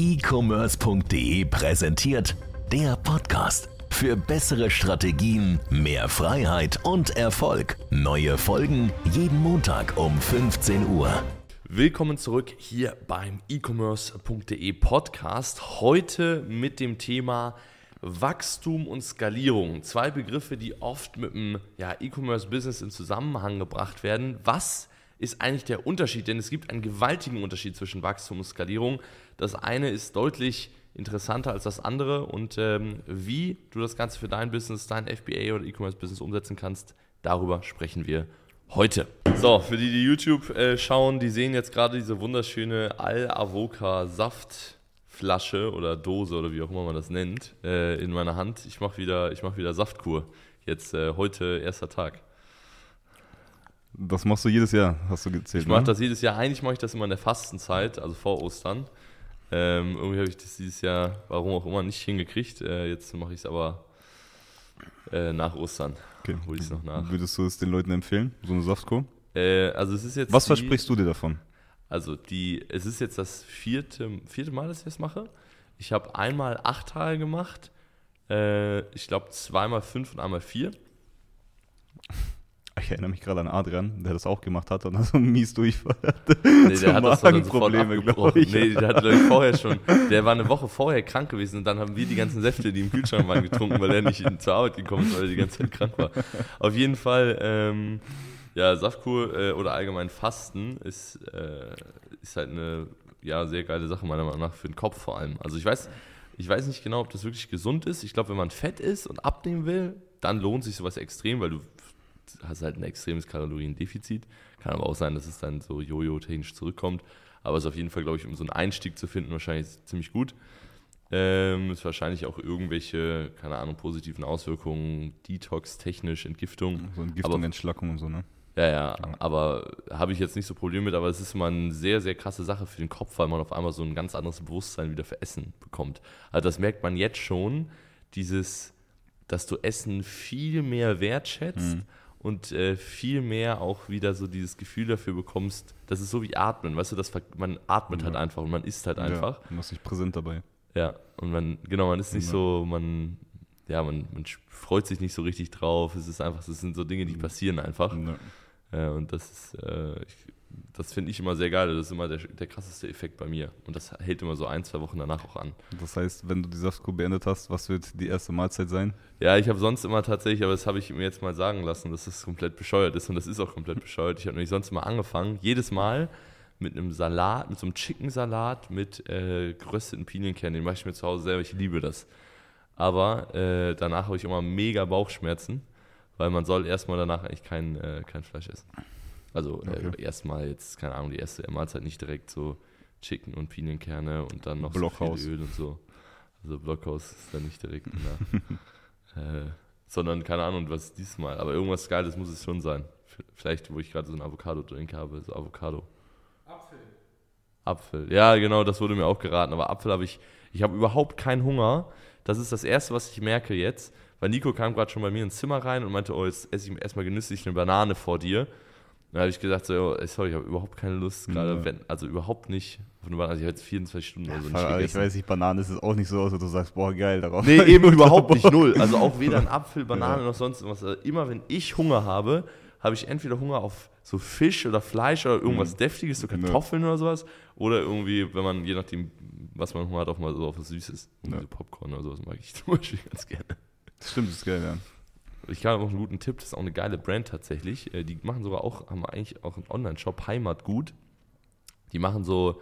e-commerce.de präsentiert der Podcast. Für bessere Strategien, mehr Freiheit und Erfolg. Neue Folgen jeden Montag um 15 Uhr. Willkommen zurück hier beim e-commerce.de Podcast. Heute mit dem Thema Wachstum und Skalierung. Zwei Begriffe, die oft mit dem ja, E-Commerce-Business in Zusammenhang gebracht werden. Was ist eigentlich der Unterschied? Denn es gibt einen gewaltigen Unterschied zwischen Wachstum und Skalierung. Das eine ist deutlich interessanter als das andere und ähm, wie du das Ganze für dein Business, dein FBA oder E-Commerce-Business umsetzen kannst, darüber sprechen wir heute. So, für die, die YouTube äh, schauen, die sehen jetzt gerade diese wunderschöne Al-Avoca-Saft. Flasche oder Dose oder wie auch immer man das nennt, äh, in meiner Hand. Ich mache wieder, mach wieder Saftkur. Jetzt äh, heute erster Tag. Das machst du jedes Jahr, hast du gezählt. Ich mache ne? das jedes Jahr. Eigentlich mache ich das immer in der Fastenzeit, also vor Ostern. Ähm, irgendwie habe ich das dieses Jahr, warum auch immer, nicht hingekriegt. Äh, jetzt mache ich es aber äh, nach Ostern. Okay. Hol ich es noch nach. Würdest du es den Leuten empfehlen, so eine Saftkur? Äh, also es ist jetzt Was die- versprichst du dir davon? Also die, es ist jetzt das vierte, vierte Mal, dass ich das mache. Ich habe einmal acht Tage gemacht. Äh, ich glaube zweimal fünf und einmal vier. Ich erinnere mich gerade an Adrian, der das auch gemacht hat und dann so ein mies Durchfall Nee, der hat das doch dann sofort Magenprobleme, glaub abgebrochen. ich. Nee, der hat ich, vorher schon, der war eine Woche vorher krank gewesen und dann haben wir die ganzen Säfte, die im Kühlschrank waren, getrunken, weil er nicht zur Arbeit gekommen ist, weil er die ganze Zeit krank war. Auf jeden Fall, ähm, ja, Saftkur äh, oder allgemein Fasten ist, äh, ist halt eine ja, sehr geile Sache, meiner Meinung nach, für den Kopf vor allem. Also ich weiß, ich weiß nicht genau, ob das wirklich gesund ist. Ich glaube, wenn man fett ist und abnehmen will, dann lohnt sich sowas extrem, weil du hast halt ein extremes Kaloriendefizit. Kann aber auch sein, dass es dann so jojo-technisch zurückkommt. Aber es ist auf jeden Fall, glaube ich, um so einen Einstieg zu finden, wahrscheinlich ziemlich gut. Ähm, ist wahrscheinlich auch irgendwelche, keine Ahnung, positiven Auswirkungen, Detox-technisch, Entgiftung. So Entgiftung, Entschlackung und so, ne? Ja, ja, aber habe ich jetzt nicht so Probleme mit, aber es ist immer eine sehr, sehr krasse Sache für den Kopf, weil man auf einmal so ein ganz anderes Bewusstsein wieder für Essen bekommt. Also das merkt man jetzt schon, dieses, dass du Essen viel mehr wertschätzt und äh, viel mehr auch wieder so dieses Gefühl dafür bekommst, das ist so wie Atmen, weißt du, das, man atmet halt Ja. einfach und man isst halt einfach. Ja, du machst dich präsent dabei. Ja, und man, genau, man ist nicht Ja. so, man, ja, man, man freut sich nicht so richtig drauf. Es ist einfach, es sind so Dinge, die passieren einfach. Ja. Äh, und das ist, äh, ich, das finde ich immer sehr geil. Das ist immer der, der krasseste Effekt bei mir. Und das hält immer so ein, zwei Wochen danach auch an. Das heißt, wenn du die Saftkur beendet hast, was wird die erste Mahlzeit sein? Ja, ich habe sonst immer tatsächlich, aber das habe ich mir jetzt mal sagen lassen, dass das komplett bescheuert ist. Und das ist auch komplett bescheuert. Ich habe nämlich sonst immer angefangen, jedes Mal mit einem Salat, mit so einem Chicken-Salat mit äh, gerösteten Pinienkernen. Den mache ich mir zu Hause selber. Ich liebe das. Aber äh, danach habe ich immer mega Bauchschmerzen, weil man soll erstmal danach eigentlich kein, äh, kein Fleisch essen. Also äh, Okay. erstmal jetzt, keine Ahnung, die erste Mahlzeit nicht direkt so Chicken und Pinienkerne und dann noch Blockhaus. so viel Öl und so. Also Blockhaus ist dann nicht direkt nach. äh, sondern keine Ahnung, was diesmal. Aber irgendwas Geiles muss es schon sein. Vielleicht, wo ich gerade so einen Avocado-Drink habe, so Avocado. Apfel. Apfel. Ja, genau, das wurde mir auch geraten. Aber Apfel habe ich, ich habe überhaupt keinen Hunger. Das ist das Erste, was ich merke jetzt. Weil Nico kam gerade schon bei mir ins Zimmer rein und meinte, oh, jetzt esse ich erstmal genüsslich eine Banane vor dir. Dann habe ich gesagt, so, sorry, ich habe überhaupt keine Lust gerade, Ja. wenn, also überhaupt nicht auf eine Banane. Also ich habe jetzt 24 Stunden oder so nicht Aber ich weiß nicht, Banane ist es auch nicht so aus, dass du sagst, boah, geil, darauf. Nee, eben überhaupt nicht null. Also auch weder ein Apfel, Banane Ja. noch sonst irgendwas. Also immer wenn ich Hunger habe, habe ich entweder Hunger auf so Fisch oder Fleisch oder irgendwas Deftiges, so. Kartoffeln oder sowas. Oder irgendwie, wenn man, je nachdem, was man Hunger hat, auch mal so auf was Süßes. Ja. so Popcorn oder sowas mag ich zum Beispiel ganz gerne. Stimmt, das ist geil, ja. Ich habe auch einen guten Tipp, das ist auch eine geile Brand tatsächlich. Äh, Die machen sogar auch, haben eigentlich auch einen Online-Shop, Heimatgut. Die machen so,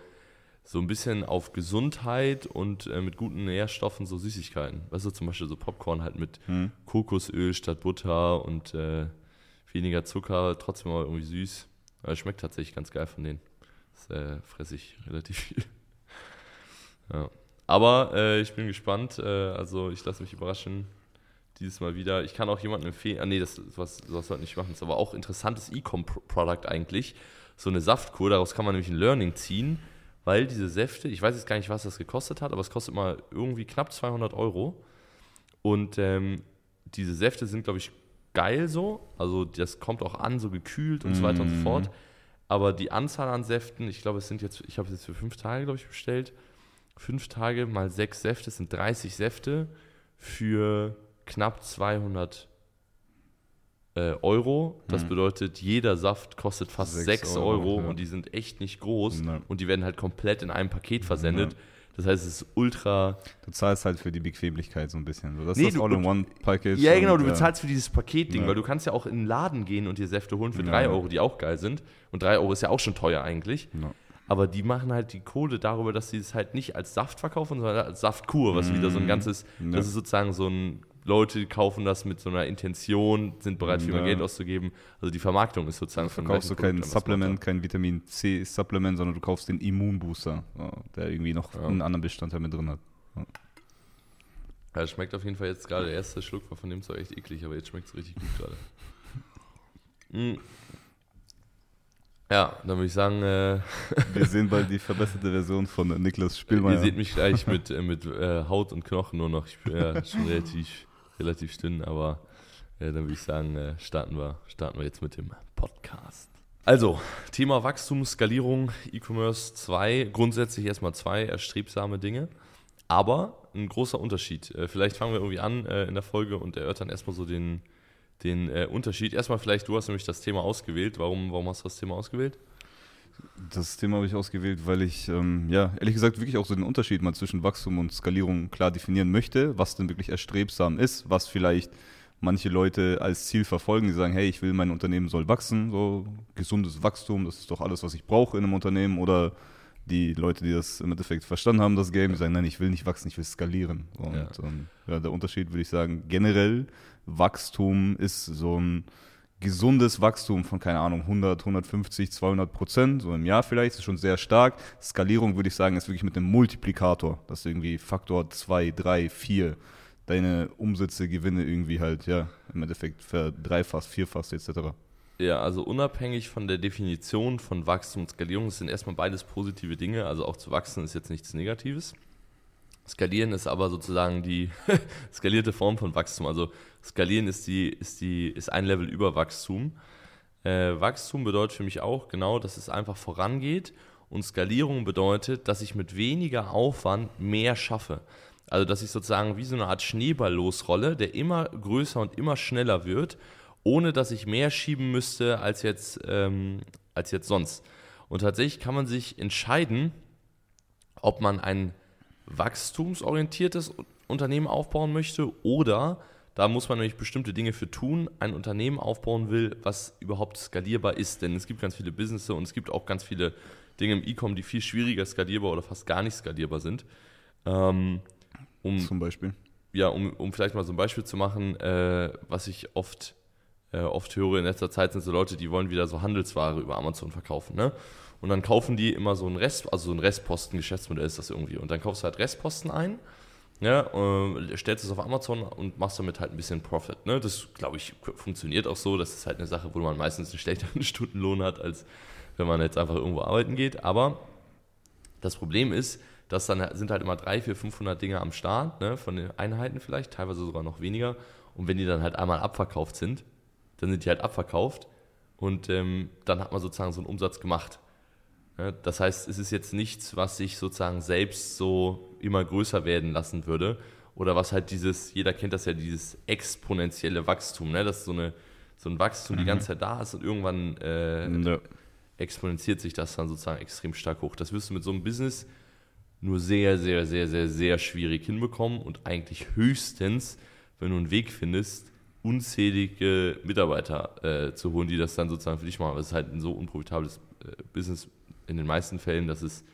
so ein bisschen auf Gesundheit und äh, mit guten Nährstoffen so Süßigkeiten. Weißt du, zum Beispiel so Popcorn halt mit Hm. Kokosöl statt Butter und äh, weniger Zucker, trotzdem aber irgendwie süß. Aber es schmeckt tatsächlich ganz geil von denen. Das äh, fresse ich relativ viel. Ja. Aber äh, ich bin gespannt. Also ich lasse mich überraschen. Dieses Mal wieder. Ich kann auch jemandem empfehlen. Ah, nee, das sowas sollte ich nicht machen. Das ist aber auch interessantes E-Com-Product eigentlich. So eine Saftkur. Daraus kann man nämlich ein Learning ziehen, weil diese Säfte, ich weiß jetzt gar nicht, was das gekostet hat, aber es kostet mal irgendwie knapp 200 Euro. Und ähm, diese Säfte sind, glaube ich, geil so. Also das kommt auch an, so gekühlt und so weiter und so Mhm. fort. Aber die Anzahl an Säften, ich glaube, es sind jetzt, ich habe es jetzt für fünf Tage, glaube ich, bestellt, fünf Tage mal sechs Säfte sind 30 Säfte für knapp 200 äh, Euro. Das Mhm. bedeutet, jeder Saft kostet fast Sechs 6 Euro, Euro, ja. und die sind echt nicht groß Nein. und die werden halt komplett in einem Paket versendet. Das heißt, es ist ultra. Du zahlst halt für die Bequemlichkeit so ein bisschen. So, das Nee, ist das All-in-One-Package. Ja, genau, du bezahlst für dieses Paketding, Ja. weil du kannst ja auch in den Laden gehen und dir Säfte holen für Ja. 3 Euro, die auch geil sind. Und 3 Euro ist ja auch schon teuer eigentlich. Ja. Aber die machen halt die Kohle darüber, dass sie es halt nicht als Saft verkaufen, sondern als Saftkur, was wieder so ein ganzes, Ja. das ist sozusagen so ein, Leute kaufen das mit so einer Intention, sind bereit viel mehr Ja. Geld auszugeben. Also die Vermarktung ist sozusagen von verkaufst du kein Supplement, kein Vitamin C-Supplement, sondern du kaufst den Immunbooster, der irgendwie noch Ja. einen anderen Bestandteil mit drin hat. Ja, das schmeckt auf jeden Fall jetzt gerade, der erste Schluck war von dem Zeug echt eklig, aber jetzt schmeckt es richtig gut gerade. Mm. Ja, dann würde ich sagen, äh, Wir sehen bald die verbesserte Version von Niklas Ihr Spielmeier. seht mich gleich mit, äh, mit äh, Haut und Knochen nur noch. Ich bin ja schon relativ, relativ dünn, aber äh, dann würde ich sagen, äh, starten, wir, starten wir jetzt mit dem Podcast. Also, Thema Wachstum, Skalierung, E-Commerce 2, grundsätzlich erstmal zwei erstrebsame Dinge, aber ein großer Unterschied. Äh, vielleicht fangen wir irgendwie an äh, in der Folge und erörtern erstmal so den, den äh, Unterschied. Erstmal vielleicht, du hast nämlich das Thema ausgewählt. Warum, warum hast du das Thema ausgewählt? Das Thema habe ich ausgewählt, weil ich, ähm, ja, ehrlich gesagt, wirklich auch so den Unterschied mal zwischen Wachstum und Skalierung klar definieren möchte, was denn wirklich erstrebsam ist, was vielleicht manche Leute als Ziel verfolgen, die sagen, hey, ich will, mein Unternehmen soll wachsen, so gesundes Wachstum, das ist doch alles, was ich brauche in einem Unternehmen, oder die Leute, die das im Endeffekt verstanden haben, das Game, die sagen, nein, ich will nicht wachsen, ich will skalieren. Und Ja. ähm, ja, der Unterschied würde ich sagen, generell Wachstum ist so ein gesundes Wachstum von, keine Ahnung, 100, 150, 200 Prozent, so im Jahr vielleicht, ist schon sehr stark. Skalierung würde ich sagen, ist wirklich mit einem Multiplikator, dass irgendwie Faktor 2, 3, 4 deine Umsätze, Gewinne irgendwie halt, ja, im Endeffekt verdreifachst, vierfachst etc. Ja, also unabhängig von der Definition von Wachstum und Skalierung, sind erstmal beides positive Dinge. Also auch zu wachsen ist jetzt nichts Negatives. Skalieren ist aber sozusagen die skalierte Form von Wachstum. Also skalieren ist die, ist die, ist ein Level über Wachstum. Äh, Wachstum bedeutet für mich auch genau, dass es einfach vorangeht und Skalierung bedeutet, dass ich mit weniger Aufwand mehr schaffe. Also dass ich sozusagen wie so eine Art Schneeball losrolle, der immer größer und immer schneller wird, ohne dass ich mehr schieben müsste als jetzt, ähm, als jetzt sonst. Und tatsächlich kann man sich entscheiden, ob man ein wachstumsorientiertes Unternehmen aufbauen möchte oder da muss man nämlich bestimmte Dinge für tun, ein Unternehmen aufbauen will, was überhaupt skalierbar ist. Denn es gibt ganz viele Businesses und es gibt auch ganz viele Dinge im E-Com, die viel schwieriger skalierbar oder fast gar nicht skalierbar sind. Ähm, um, Zum Beispiel. ja, um, um vielleicht mal so ein Beispiel zu machen, äh, was ich oft, äh, oft höre in letzter Zeit, sind so Leute, die wollen wieder so Handelsware über Amazon verkaufen. Ne? Und dann kaufen die immer so ein Rest, also so ein Restposten-Geschäftsmodell ist das irgendwie. Und dann kaufst du halt Restposten ein, ja, äh, stellst es auf Amazon und machst damit halt ein bisschen Profit. Ne? Das, glaube ich, funktioniert auch so. Das ist halt eine Sache, wo man meistens einen schlechteren Stundenlohn hat, als wenn man jetzt einfach irgendwo arbeiten geht. Aber das Problem ist, dass dann sind halt immer 300, 400, 500 Dinge am Start, ne, von den Einheiten vielleicht, teilweise sogar noch weniger. Und wenn die dann halt einmal abverkauft sind, dann sind die halt abverkauft und ähm, dann hat man sozusagen so einen Umsatz gemacht. Das heißt, es ist jetzt nichts, was sich sozusagen selbst so immer größer werden lassen würde. Oder was halt dieses, jeder kennt das ja, dieses exponentielle Wachstum, ne? dass so, eine, so ein Wachstum die ganze Zeit da ist und irgendwann äh, Ja. exponentiert sich das dann sozusagen extrem stark hoch. Das wirst du mit so einem Business nur sehr, sehr, sehr, sehr, sehr schwierig hinbekommen und eigentlich höchstens, wenn du einen Weg findest, unzählige Mitarbeiter äh, zu holen, die das dann sozusagen für dich machen. Es ist halt ein so unprofitables äh, Business in den meisten Fällen, dass es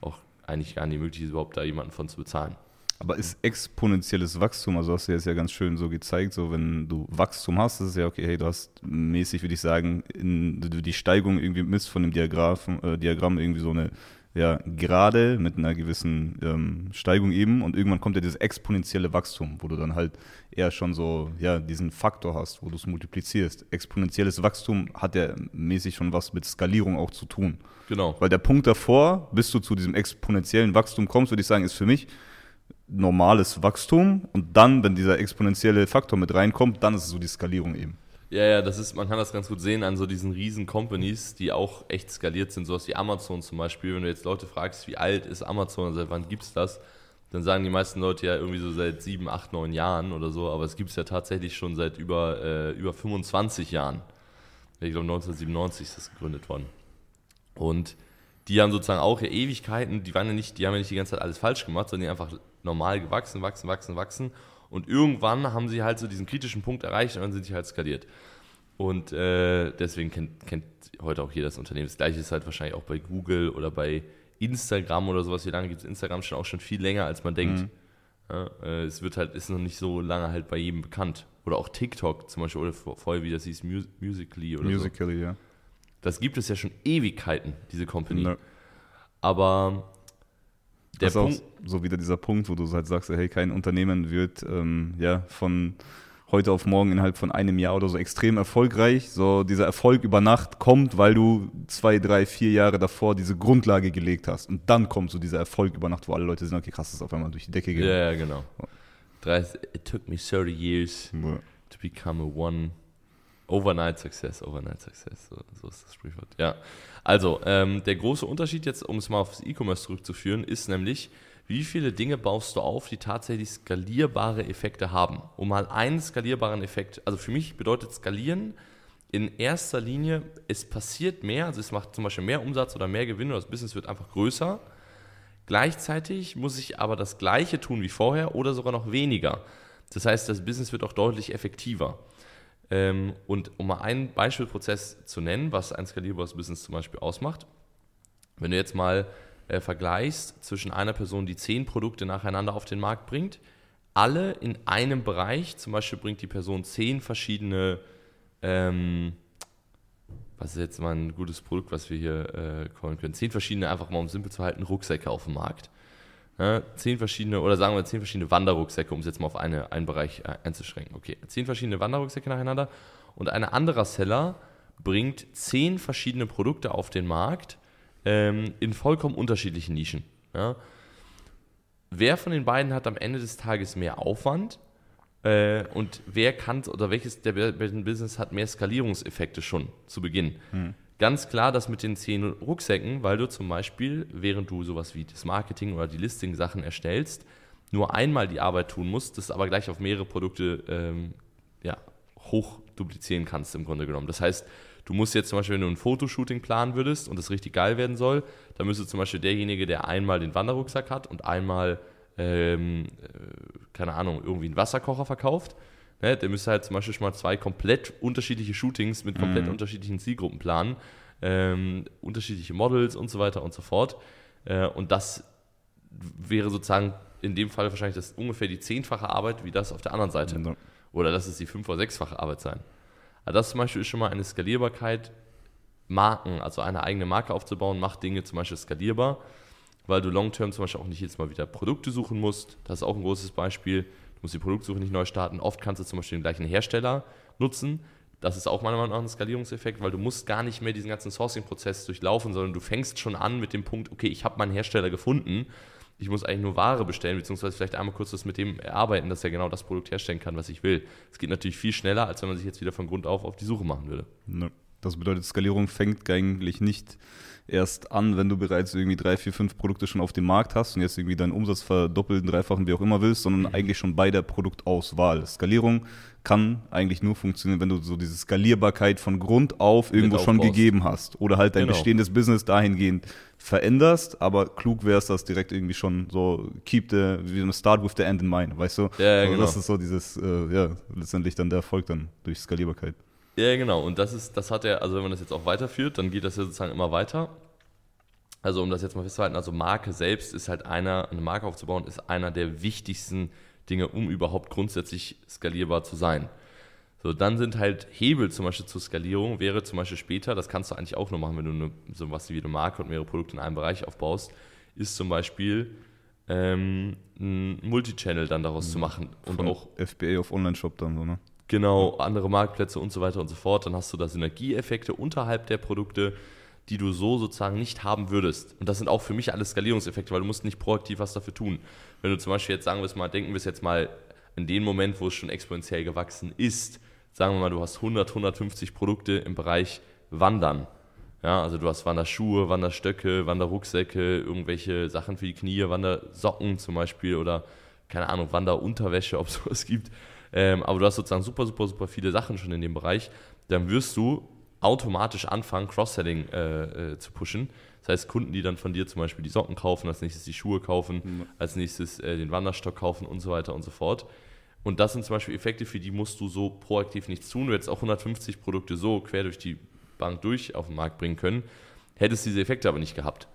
auch eigentlich gar nicht möglich ist, überhaupt da jemanden von zu bezahlen. Aber ist exponentielles Wachstum, also hast du jetzt ja ganz schön so gezeigt, so wenn du Wachstum hast, das ist ja okay, hey, du hast mäßig, würde ich sagen, in, die Steigung irgendwie misst von dem Diagramm, äh, Diagramm irgendwie so eine ja, gerade mit einer gewissen ähm, Steigung eben und irgendwann kommt ja dieses exponentielle Wachstum, wo du dann halt eher schon so, ja, diesen Faktor hast, wo du es multiplizierst. Exponentielles Wachstum hat ja mäßig schon was mit Skalierung auch zu tun. Genau. Weil der Punkt davor, bis du zu diesem exponentiellen Wachstum kommst, würde ich sagen, ist für mich normales Wachstum und dann, wenn dieser exponentielle Faktor mit reinkommt, dann ist es so die Skalierung eben. Ja, ja, das ist, man kann das ganz gut sehen an so diesen riesen Companies, die auch echt skaliert sind, sowas wie Amazon zum Beispiel. Wenn du jetzt Leute fragst, wie alt ist Amazon, seit wann gibt es das, dann sagen die meisten Leute ja irgendwie so seit sieben, acht, neun Jahren oder so, aber es gibt es ja tatsächlich schon seit über, äh, über 25 Jahren. Ich glaube 1997 ist das gegründet worden. Und die haben sozusagen auch ja Ewigkeiten, die waren ja nicht, die haben ja nicht die ganze Zeit alles falsch gemacht, sondern die einfach normal gewachsen, wachsen, wachsen, wachsen. Und irgendwann haben sie halt so diesen kritischen Punkt erreicht und dann sind sie halt skaliert. Und äh, deswegen kennt, kennt heute auch jeder das Unternehmen. Das gleiche ist halt wahrscheinlich auch bei Google oder bei Instagram oder sowas. Wie lange gibt es Instagram schon auch schon viel länger, als man denkt. Mhm. Ja, äh, es wird halt, ist noch nicht so lange halt bei jedem bekannt. Oder auch TikTok zum Beispiel, oder vorher, wie das hieß, Mus Musically oder Musically, so. ja. Das gibt es ja schon Ewigkeiten, diese Company. No. Aber der das Punkt. Auch so wieder dieser Punkt, wo du halt sagst, hey, kein Unternehmen wird ähm, ja von heute auf morgen innerhalb von einem Jahr oder so extrem erfolgreich. So dieser Erfolg über Nacht kommt, weil du zwei, drei, vier Jahre davor diese Grundlage gelegt hast. Und dann kommt so dieser Erfolg über Nacht, wo alle Leute sind, okay, krass, das ist auf einmal durch die Decke gegangen. Ja, ja genau. It took me 30 years ja. to become a one overnight success, overnight success. So, so ist das Sprichwort. Ja. Also, ähm, der große Unterschied jetzt, um es mal aufs E-Commerce zurückzuführen, ist nämlich, wie viele Dinge baust du auf, die tatsächlich skalierbare Effekte haben. Um mal einen skalierbaren Effekt, also für mich bedeutet skalieren in erster Linie, es passiert mehr, also es macht zum Beispiel mehr Umsatz oder mehr Gewinn oder das Business wird einfach größer. Gleichzeitig muss ich aber das Gleiche tun wie vorher oder sogar noch weniger. Das heißt, das Business wird auch deutlich effektiver. Ähm, und um mal einen Beispielprozess zu nennen, was ein skalierbares Business zum Beispiel ausmacht, wenn du jetzt mal äh, vergleichst zwischen einer Person, die zehn Produkte nacheinander auf den Markt bringt, alle in einem Bereich, zum Beispiel bringt die Person zehn verschiedene, ähm, was ist jetzt mal ein gutes Produkt, was wir hier äh, callen können, zehn verschiedene, einfach mal um simpel zu halten, Rucksäcke auf dem Markt. Ja, zehn verschiedene, oder sagen wir zehn verschiedene Wanderrucksäcke, um es jetzt mal auf eine, einen Bereich äh, einzuschränken. Okay, zehn verschiedene Wanderrucksäcke nacheinander und ein anderer Seller bringt zehn verschiedene Produkte auf den Markt ähm, in vollkommen unterschiedlichen Nischen. Ja. Wer von den beiden hat am Ende des Tages mehr Aufwand äh, und wer kann oder welches der Business hat mehr Skalierungseffekte schon zu Beginn? Hm. Ganz klar das mit den zehn Rucksäcken, weil du zum Beispiel, während du sowas wie das Marketing oder die Listing-Sachen erstellst, nur einmal die Arbeit tun musst, das aber gleich auf mehrere Produkte ähm, ja, hoch duplizieren kannst im Grunde genommen. Das heißt, du musst jetzt zum Beispiel, wenn du ein Fotoshooting planen würdest und das richtig geil werden soll, dann müsste zum Beispiel derjenige, der einmal den Wanderrucksack hat und einmal, ähm, äh, keine Ahnung, irgendwie einen Wasserkocher verkauft, Ne, der müsste halt zum Beispiel schon mal zwei komplett unterschiedliche Shootings mit komplett mhm. unterschiedlichen Zielgruppen planen, ähm, unterschiedliche Models und so weiter und so fort. Äh, und das wäre sozusagen in dem Fall wahrscheinlich das ungefähr die zehnfache Arbeit wie das auf der anderen Seite. Mhm. Oder das ist die fünf- oder sechsfache Arbeit sein. Also das zum Beispiel ist schon mal eine Skalierbarkeit, Marken, also eine eigene Marke aufzubauen, macht Dinge zum Beispiel skalierbar, weil du long-term zum Beispiel auch nicht jedes Mal wieder Produkte suchen musst. Das ist auch ein großes Beispiel musst die Produktsuche nicht neu starten. Oft kannst du zum Beispiel den gleichen Hersteller nutzen. Das ist auch meiner Meinung nach ein Skalierungseffekt, weil du musst gar nicht mehr diesen ganzen Sourcing-Prozess durchlaufen, sondern du fängst schon an mit dem Punkt, okay, ich habe meinen Hersteller gefunden, ich muss eigentlich nur Ware bestellen, beziehungsweise vielleicht einmal kurz das mit dem erarbeiten, dass er genau das Produkt herstellen kann, was ich will. Es geht natürlich viel schneller, als wenn man sich jetzt wieder von Grund auf auf die Suche machen würde. Das bedeutet, Skalierung fängt eigentlich nicht erst an, wenn du bereits irgendwie drei, vier, fünf Produkte schon auf dem Markt hast und jetzt irgendwie deinen Umsatz verdoppeln, dreifachen, wie auch immer willst, sondern mhm. eigentlich schon bei der Produktauswahl. Skalierung kann eigentlich nur funktionieren, wenn du so diese Skalierbarkeit von Grund auf irgendwo schon gegeben hast oder halt dein genau. bestehendes Business dahingehend veränderst, aber klug wäre es, das direkt irgendwie schon so keep the, start with the end in mind, weißt du? Ja, also genau. Das ist so dieses, äh, ja, letztendlich dann der Erfolg dann durch Skalierbarkeit. Ja, genau. Und das ist, das hat er, also wenn man das jetzt auch weiterführt, dann geht das ja sozusagen immer weiter. Also um das jetzt mal festzuhalten, also Marke selbst ist halt einer, eine Marke aufzubauen, ist einer der wichtigsten Dinge, um überhaupt grundsätzlich skalierbar zu sein. So, dann sind halt Hebel zum Beispiel zur Skalierung, wäre zum Beispiel später, das kannst du eigentlich auch nur machen, wenn du eine, so was wie eine Marke und mehrere Produkte in einem Bereich aufbaust, ist zum Beispiel ähm, ein Multichannel dann daraus mhm. zu machen. Und Von auch FBA auf Online-Shop dann so, ne? Genau, andere Marktplätze und so weiter und so fort. Dann hast du da Synergieeffekte unterhalb der Produkte, die du so sozusagen nicht haben würdest. Und das sind auch für mich alles Skalierungseffekte, weil du musst nicht proaktiv was dafür tun. Wenn du zum Beispiel jetzt sagen wir es mal, denken wir es jetzt mal in dem Moment, wo es schon exponentiell gewachsen ist, sagen wir mal, du hast 100, 150 Produkte im Bereich Wandern. Ja, also du hast Wanderschuhe, Wanderstöcke, Wanderrucksäcke, irgendwelche Sachen für die Knie, Wandersocken zum Beispiel oder keine Ahnung, Wanderunterwäsche, ob es sowas gibt. Ähm, aber du hast sozusagen super, super, super viele Sachen schon in dem Bereich. Dann wirst du automatisch anfangen, Cross-Selling äh, äh, zu pushen. Das heißt, Kunden, die dann von dir zum Beispiel die Socken kaufen, als nächstes die Schuhe kaufen, mhm. als nächstes äh, den Wanderstock kaufen und so weiter und so fort. Und das sind zum Beispiel Effekte, für die musst du so proaktiv nichts tun. Du hättest auch 150 Produkte so quer durch die Bank durch auf den Markt bringen können, hättest diese Effekte aber nicht gehabt.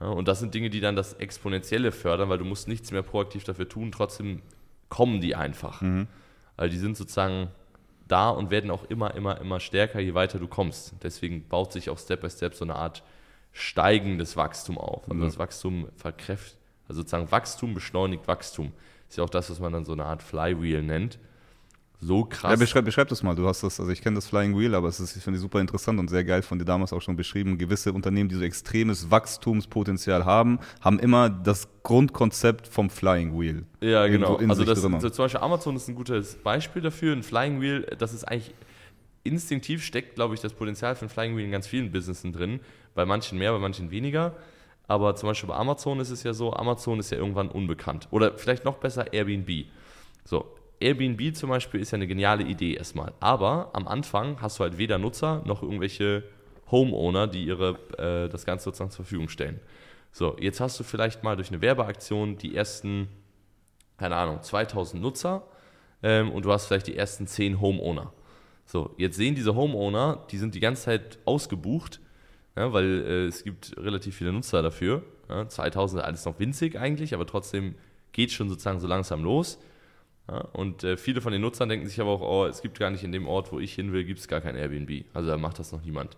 Ja, und das sind Dinge, die dann das Exponentielle fördern, weil du musst nichts mehr proaktiv dafür tun, trotzdem kommen die einfach. Mhm. Also die sind sozusagen da und werden auch immer, immer, immer stärker, je weiter du kommst. Deswegen baut sich auch Step by Step so eine Art steigendes Wachstum auf. Also mhm. das Wachstum verkräftigt, also sozusagen Wachstum beschleunigt Wachstum. Ist ja auch das, was man dann so eine Art Flywheel nennt so krass. Ja, beschreib, beschreib das mal. Du hast das, also ich kenne das Flying Wheel, aber es ist, ich finde super interessant und sehr geil von dir damals auch schon beschrieben. Gewisse Unternehmen, die so extremes Wachstumspotenzial haben, haben immer das Grundkonzept vom Flying Wheel. Ja, genau. Also das, so zum Beispiel Amazon ist ein gutes Beispiel dafür. Ein Flying Wheel, das ist eigentlich instinktiv steckt, glaube ich, das Potenzial für ein Flying Wheel in ganz vielen Businessen drin. Bei manchen mehr, bei manchen weniger. Aber zum Beispiel bei Amazon ist es ja so, Amazon ist ja irgendwann unbekannt. Oder vielleicht noch besser Airbnb. So, Airbnb zum Beispiel ist ja eine geniale Idee erstmal. Aber am Anfang hast du halt weder Nutzer noch irgendwelche Homeowner, die ihre, äh, das Ganze sozusagen zur Verfügung stellen. So, jetzt hast du vielleicht mal durch eine Werbeaktion die ersten, keine Ahnung, 2000 Nutzer ähm, und du hast vielleicht die ersten 10 Homeowner. So, jetzt sehen diese Homeowner, die sind die ganze Zeit ausgebucht, ja, weil äh, es gibt relativ viele Nutzer dafür. Ja, 2000 ist alles noch winzig eigentlich, aber trotzdem geht schon sozusagen so langsam los. Ja, und äh, viele von den Nutzern denken sich aber auch, oh, es gibt gar nicht in dem Ort, wo ich hin will, gibt es gar kein Airbnb. Also da macht das noch niemand.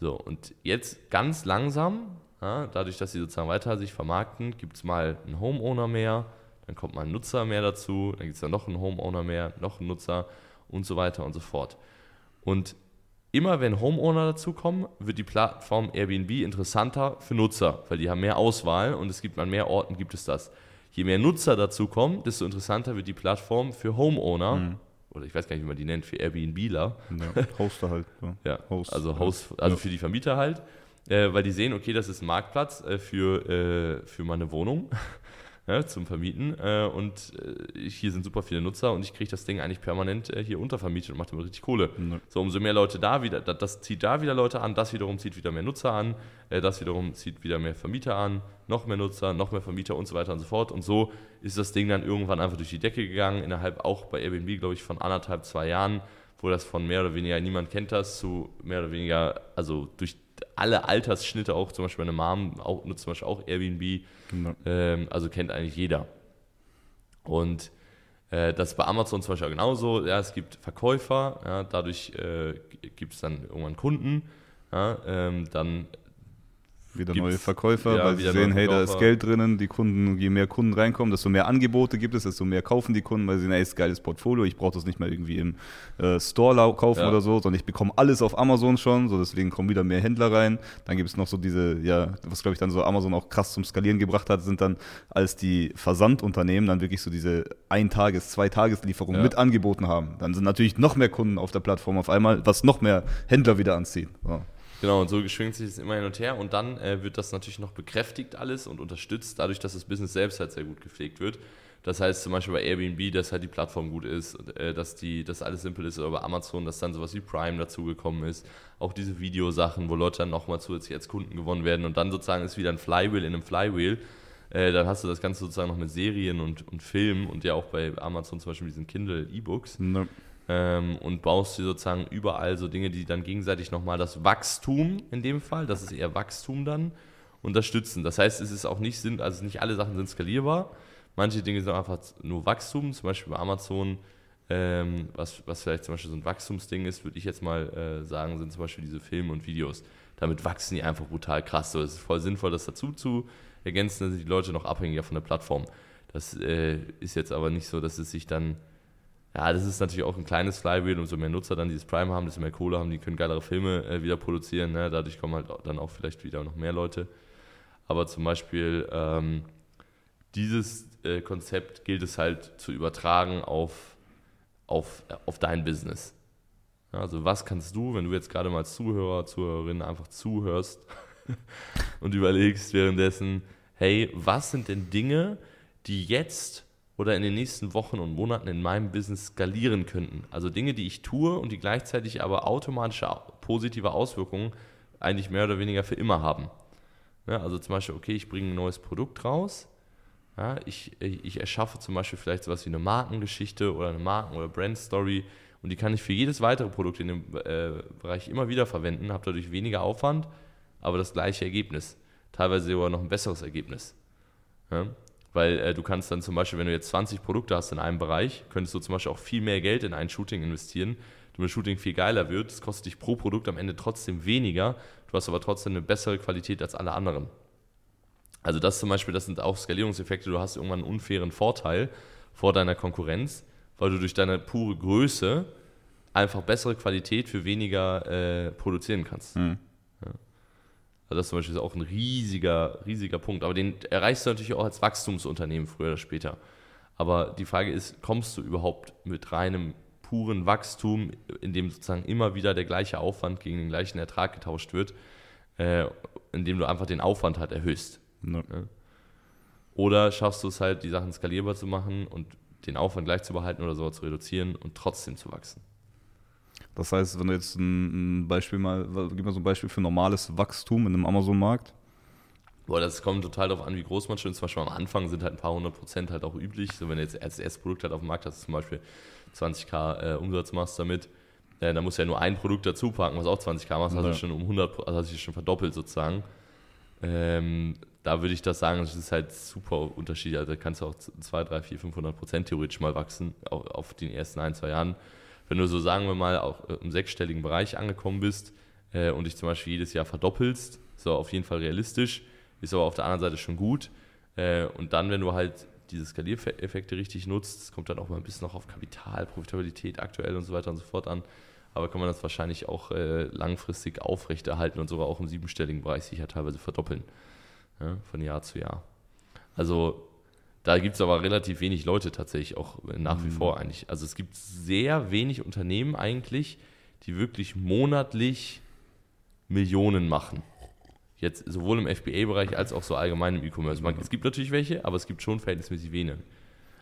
So, und jetzt ganz langsam, ja, dadurch, dass sie sozusagen weiter sich vermarkten, gibt es mal einen Homeowner mehr, dann kommt mal ein Nutzer mehr dazu, dann gibt es dann noch einen Homeowner mehr, noch einen Nutzer und so weiter und so fort. Und immer wenn Homeowner dazukommen, wird die Plattform Airbnb interessanter für Nutzer, weil die haben mehr Auswahl und es gibt an mehr Orten gibt es das je mehr Nutzer dazu kommen, desto interessanter wird die Plattform für Homeowner. Mhm. Oder ich weiß gar nicht, wie man die nennt, für Airbnbler. Ja, Hoster halt. Ja, ja Host, also, Host, also ja. für die Vermieter halt. Äh, weil die sehen, okay, das ist ein Marktplatz äh, für, äh, für meine Wohnung ja, zum Vermieten. Äh, und äh, hier sind super viele Nutzer und ich kriege das Ding eigentlich permanent äh, hier untervermietet und mache damit richtig Kohle. Mhm. So, umso mehr Leute da wieder, das, das, zieht da wieder Leute an, das wiederum zieht wieder mehr Nutzer an, äh, das wiederum zieht wieder mehr Vermieter an, noch mehr Nutzer, noch mehr Vermieter und so weiter und so fort. Und so ist das Ding dann irgendwann einfach durch die Decke gegangen, innerhalb auch bei Airbnb, glaube ich, von anderthalb, zwei Jahren, wo das von mehr oder weniger niemand kennt das, zu mehr oder weniger, also durch alle Altersschnitte auch, zum Beispiel meine Mom auch, nutzt zum Beispiel auch Airbnb, genau. ähm, also kennt eigentlich jeder. Und äh, das ist bei Amazon zum Beispiel genauso, ja, es gibt Verkäufer, ja, dadurch äh, gibt es dann irgendwann Kunden, ja, ähm, dann wieder neue Verkäufer, ja, weil sie sehen, hey, da ist Geld drinnen, die Kunden, je mehr Kunden reinkommen, desto mehr Angebote gibt es, desto mehr kaufen die Kunden, weil sie sehen, hey, ist geiles Portfolio, ich brauche das nicht mehr irgendwie im äh, Store kaufen ja. oder so, sondern ich bekomme alles auf Amazon schon, so deswegen kommen wieder mehr Händler rein. Dann gibt es noch so diese, ja, was glaube ich dann so Amazon auch krass zum Skalieren gebracht hat, sind dann als die Versandunternehmen dann wirklich so diese Ein-Tages-, Zwei-Tages-Lieferung ja. mit angeboten haben. Dann sind natürlich noch mehr Kunden auf der Plattform auf einmal, was noch mehr Händler wieder anzieht. So. Genau, und so schwingt sich das immer hin und her und dann äh, wird das natürlich noch bekräftigt alles und unterstützt, dadurch, dass das Business selbst halt sehr gut gepflegt wird. Das heißt zum Beispiel bei Airbnb, dass halt die Plattform gut ist, äh, dass, die, dass alles simpel ist, oder bei Amazon, dass dann sowas wie Prime dazugekommen ist. Auch diese Videosachen, wo Leute dann nochmal zusätzlich als Kunden gewonnen werden und dann sozusagen ist wieder ein Flywheel in einem Flywheel. Äh, dann hast du das Ganze sozusagen noch mit Serien und, und Filmen und ja auch bei Amazon zum Beispiel diesen Kindle E-Books. Ähm, und baust dir sozusagen überall so Dinge, die dann gegenseitig nochmal das Wachstum in dem Fall, das ist eher Wachstum dann, unterstützen. Das heißt, es ist auch nicht Sinn, also nicht alle Sachen sind skalierbar. Manche Dinge sind einfach nur Wachstum, zum Beispiel bei Amazon, ähm, was, was vielleicht zum Beispiel so ein Wachstumsding ist, würde ich jetzt mal äh, sagen, sind zum Beispiel diese Filme und Videos. Damit wachsen die einfach brutal krass. So, es ist voll sinnvoll, das dazu zu ergänzen, dann sind die Leute noch abhängiger von der Plattform. Das äh, ist jetzt aber nicht so, dass es sich dann ja, das ist natürlich auch ein kleines Flywheel, umso mehr Nutzer dann dieses Prime haben, desto mehr Kohle haben, die können geilere Filme äh, wieder produzieren. Ne? Dadurch kommen halt dann auch vielleicht wieder noch mehr Leute. Aber zum Beispiel ähm, dieses äh, Konzept gilt es halt zu übertragen auf, auf, auf dein Business. Also was kannst du, wenn du jetzt gerade mal Zuhörer, Zuhörerin einfach zuhörst und überlegst währenddessen, hey, was sind denn Dinge, die jetzt oder in den nächsten Wochen und Monaten in meinem Business skalieren könnten? Also Dinge, die ich tue und die gleichzeitig aber automatische positive Auswirkungen eigentlich mehr oder weniger für immer haben. Ja, also zum Beispiel, okay, ich bringe ein neues Produkt raus. Ja, ich, ich erschaffe zum Beispiel vielleicht sowas wie eine Markengeschichte oder eine Marken- oder Brand-Story und die kann ich für jedes weitere Produkt in dem äh, Bereich immer wieder verwenden, habe dadurch weniger Aufwand, aber das gleiche Ergebnis. Teilweise sogar noch ein besseres Ergebnis. Ja? Weil äh, du kannst dann zum Beispiel, wenn du jetzt 20 Produkte hast in einem Bereich, könntest du zum Beispiel auch viel mehr Geld in ein Shooting investieren, damit das Shooting viel geiler wird. Es kostet dich pro Produkt am Ende trotzdem weniger, du hast aber trotzdem eine bessere Qualität als alle anderen. Also das zum Beispiel, das sind auch Skalierungseffekte, du hast irgendwann einen unfairen Vorteil vor deiner Konkurrenz, weil du durch deine pure Größe einfach bessere Qualität für weniger äh, produzieren kannst. Mhm. Also das zum Beispiel ist auch ein riesiger, riesiger Punkt. Aber den erreichst du natürlich auch als Wachstumsunternehmen früher oder später. Aber die Frage ist, kommst du überhaupt mit reinem puren Wachstum, in dem sozusagen immer wieder der gleiche Aufwand gegen den gleichen Ertrag getauscht wird, äh, indem du einfach den Aufwand halt erhöhst. Ja. Oder schaffst du es halt, die Sachen skalierbar zu machen und den Aufwand gleich zu behalten oder sogar zu reduzieren und trotzdem zu wachsen. Das heißt, wenn du jetzt ein, Beispiel mal, gib mal so ein Beispiel für normales Wachstum in einem Amazon-Markt. Boah, das kommt total darauf an, wie groß man schon ist. Zum Beispiel am Anfang sind halt ein paar hundert Prozent halt auch üblich. So, wenn du jetzt als erstes Produkt halt auf dem Markt hast, zum Beispiel 20k äh, Umsatz machst damit, äh, dann musst du ja nur ein Produkt dazu packen, was auch 20k machst, ja. hast du schon um 100, also hast du schon verdoppelt sozusagen. Ähm, da würde ich das sagen, das ist halt super unterschiedlich. Also da kannst du auch 2, 3, 4, 500 Prozent theoretisch mal wachsen auf, auf den ersten ein, zwei Jahren. Wenn du so, sagen wir mal, auch im sechsstelligen Bereich angekommen bist äh, und dich zum Beispiel jedes Jahr verdoppelst, ist auf jeden Fall realistisch, ist aber auf der anderen Seite schon gut. Äh, und dann, wenn du halt diese Skaliereffekte richtig nutzt, das kommt dann auch mal ein bisschen noch auf Kapital, Profitabilität aktuell und so weiter und so fort an. Aber kann man das wahrscheinlich auch äh, langfristig aufrechterhalten und sogar auch im siebenstelligen Bereich sich ja teilweise verdoppeln. Ja, von Jahr zu Jahr. Also da gibt es aber relativ wenig Leute tatsächlich auch nach wie mhm. vor eigentlich. Also es gibt sehr wenig Unternehmen eigentlich, die wirklich monatlich Millionen machen. Jetzt sowohl im FBA-Bereich als auch so allgemein im E-Commerce. Es gibt natürlich welche, aber es gibt schon verhältnismäßig wenige.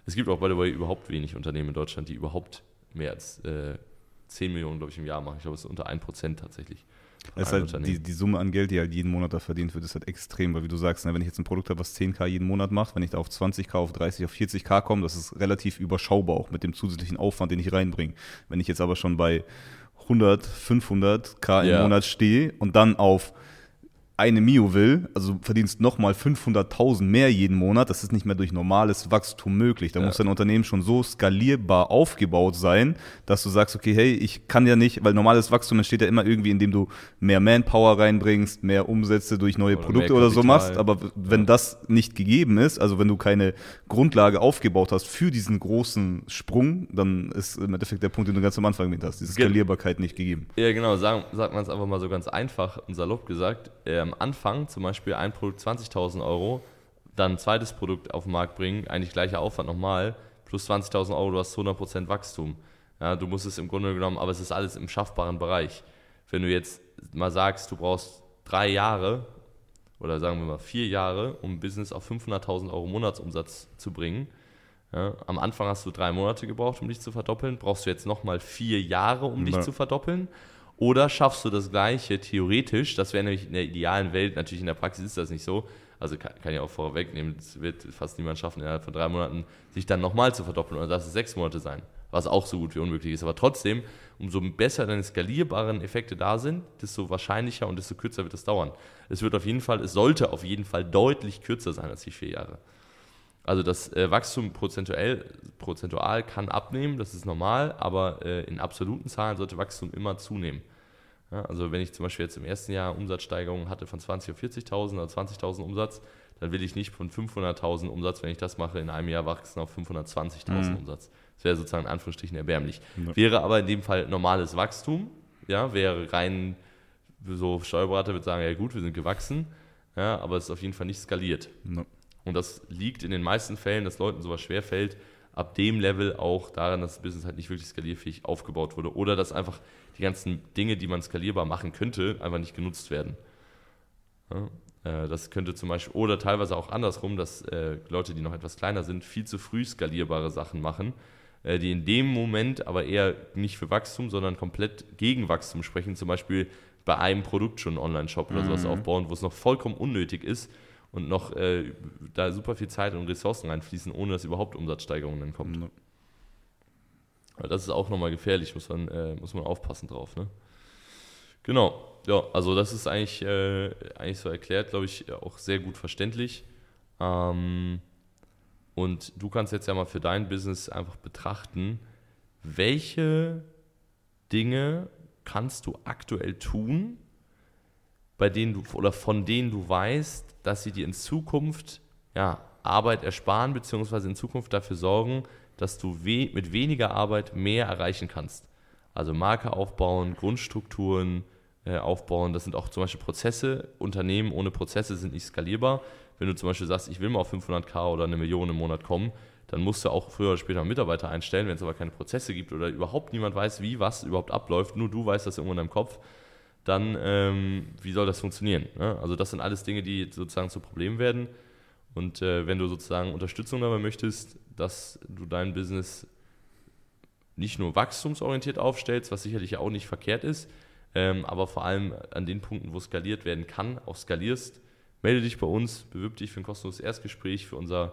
Es gibt auch, by the way, überhaupt wenig Unternehmen in Deutschland, die überhaupt mehr als äh, 10 Millionen, glaube ich, im Jahr machen. Ich glaube, es ist unter 1% tatsächlich. Es halt die, die Summe an Geld, die halt jeden Monat da verdient wird, ist halt extrem, weil wie du sagst, ne, wenn ich jetzt ein Produkt habe, was 10k jeden Monat macht, wenn ich da auf 20k, auf 30, auf 40k komme, das ist relativ überschaubar auch mit dem zusätzlichen Aufwand, den ich reinbringe. Wenn ich jetzt aber schon bei 100, 500k im ja. Monat stehe und dann auf eine Mio will, also verdienst nochmal 500.000 mehr jeden Monat, das ist nicht mehr durch normales Wachstum möglich. Da ja. muss dein Unternehmen schon so skalierbar aufgebaut sein, dass du sagst, okay, hey, ich kann ja nicht, weil normales Wachstum entsteht ja immer irgendwie, indem du mehr Manpower reinbringst, mehr Umsätze durch neue oder Produkte oder so machst. Aber wenn ja. das nicht gegeben ist, also wenn du keine Grundlage aufgebaut hast für diesen großen Sprung, dann ist im Endeffekt der Punkt, den du ganz am Anfang mit hast, diese Skalierbarkeit nicht gegeben. Ja, genau, sagen, sagt man es einfach mal so ganz einfach und salopp gesagt. Äh, am Anfang zum Beispiel ein Produkt 20.000 Euro, dann ein zweites Produkt auf den Markt bringen, eigentlich gleicher Aufwand nochmal, plus 20.000 Euro, du hast 100% Wachstum. Ja, du musst es im Grunde genommen, aber es ist alles im schaffbaren Bereich. Wenn du jetzt mal sagst, du brauchst drei Jahre oder sagen wir mal vier Jahre, um ein Business auf 500.000 Euro Monatsumsatz zu bringen, ja, am Anfang hast du drei Monate gebraucht, um dich zu verdoppeln, brauchst du jetzt nochmal vier Jahre, um dich zu verdoppeln oder schaffst du das Gleiche theoretisch? Das wäre nämlich in der idealen Welt, natürlich in der Praxis ist das nicht so. Also kann, kann ich auch vorwegnehmen, es wird fast niemand schaffen, innerhalb von drei Monaten sich dann nochmal zu verdoppeln oder dass es sechs Monate sein, was auch so gut wie unmöglich ist. Aber trotzdem, umso besser deine skalierbaren Effekte da sind, desto wahrscheinlicher und desto kürzer wird es dauern. Es wird auf jeden Fall, es sollte auf jeden Fall deutlich kürzer sein als die vier Jahre. Also das äh, Wachstum prozentuell, prozentual kann abnehmen, das ist normal, aber äh, in absoluten Zahlen sollte Wachstum immer zunehmen. Ja, also wenn ich zum Beispiel jetzt im ersten Jahr Umsatzsteigerungen hatte von 20 auf 40.000 oder 20.000 Umsatz, dann will ich nicht von 500.000 Umsatz, wenn ich das mache, in einem Jahr wachsen auf 520.000 mhm. Umsatz. Das wäre sozusagen in Anführungsstrichen erbärmlich. Ja. Wäre aber in dem Fall normales Wachstum, ja, wäre rein, so Steuerberater würde sagen, ja gut, wir sind gewachsen, ja, aber es ist auf jeden Fall nicht skaliert. Ja. Und das liegt in den meisten Fällen, dass Leuten sowas schwerfällt, ab dem Level auch daran, dass das Business halt nicht wirklich skalierfähig aufgebaut wurde oder dass einfach die ganzen Dinge, die man skalierbar machen könnte, einfach nicht genutzt werden. Ja, äh, das könnte zum Beispiel, oder teilweise auch andersrum, dass äh, Leute, die noch etwas kleiner sind, viel zu früh skalierbare Sachen machen, äh, die in dem Moment aber eher nicht für Wachstum, sondern komplett gegen Wachstum sprechen. Zum Beispiel bei einem Produkt schon einen Online-Shop oder mhm. sowas aufbauen, wo es noch vollkommen unnötig ist und noch äh, da super viel Zeit und Ressourcen reinfließen, ohne dass überhaupt Umsatzsteigerungen kommen. Mhm. Aber das ist auch nochmal gefährlich, muss man, äh, muss man aufpassen drauf. Ne? Genau, ja, also das ist eigentlich, äh, eigentlich so erklärt, glaube ich, auch sehr gut verständlich. Ähm, und du kannst jetzt ja mal für dein Business einfach betrachten, welche Dinge kannst du aktuell tun, bei denen du oder von denen du weißt, dass sie dir in Zukunft ja, Arbeit ersparen, beziehungsweise in Zukunft dafür sorgen, dass du we mit weniger Arbeit mehr erreichen kannst. Also Marke aufbauen, Grundstrukturen äh, aufbauen, das sind auch zum Beispiel Prozesse. Unternehmen ohne Prozesse sind nicht skalierbar. Wenn du zum Beispiel sagst, ich will mal auf 500k oder eine Million im Monat kommen, dann musst du auch früher oder später Mitarbeiter einstellen. Wenn es aber keine Prozesse gibt oder überhaupt niemand weiß, wie was überhaupt abläuft, nur du weißt das irgendwo in deinem Kopf, dann ähm, wie soll das funktionieren? Ne? Also das sind alles Dinge, die sozusagen zu Problemen werden. Und äh, wenn du sozusagen Unterstützung dabei möchtest, dass du dein Business nicht nur wachstumsorientiert aufstellst, was sicherlich auch nicht verkehrt ist, ähm, aber vor allem an den Punkten, wo skaliert werden kann, auch skalierst, melde dich bei uns, bewirb dich für ein kostenloses Erstgespräch für unser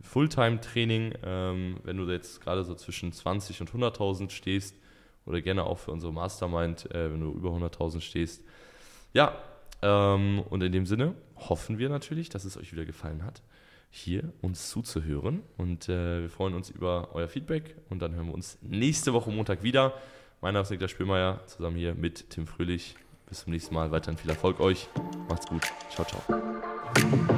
Fulltime-Training, ähm, wenn du jetzt gerade so zwischen 20 und 100.000 stehst oder gerne auch für unsere Mastermind, äh, wenn du über 100.000 stehst. Ja, ähm, und in dem Sinne hoffen wir natürlich, dass es euch wieder gefallen hat, hier uns zuzuhören. Und äh, wir freuen uns über euer Feedback und dann hören wir uns nächste Woche Montag wieder. Mein Name ist Niklas Spielmeier, zusammen hier mit Tim Fröhlich. Bis zum nächsten Mal. Weiterhin viel Erfolg euch. Macht's gut. Ciao, ciao.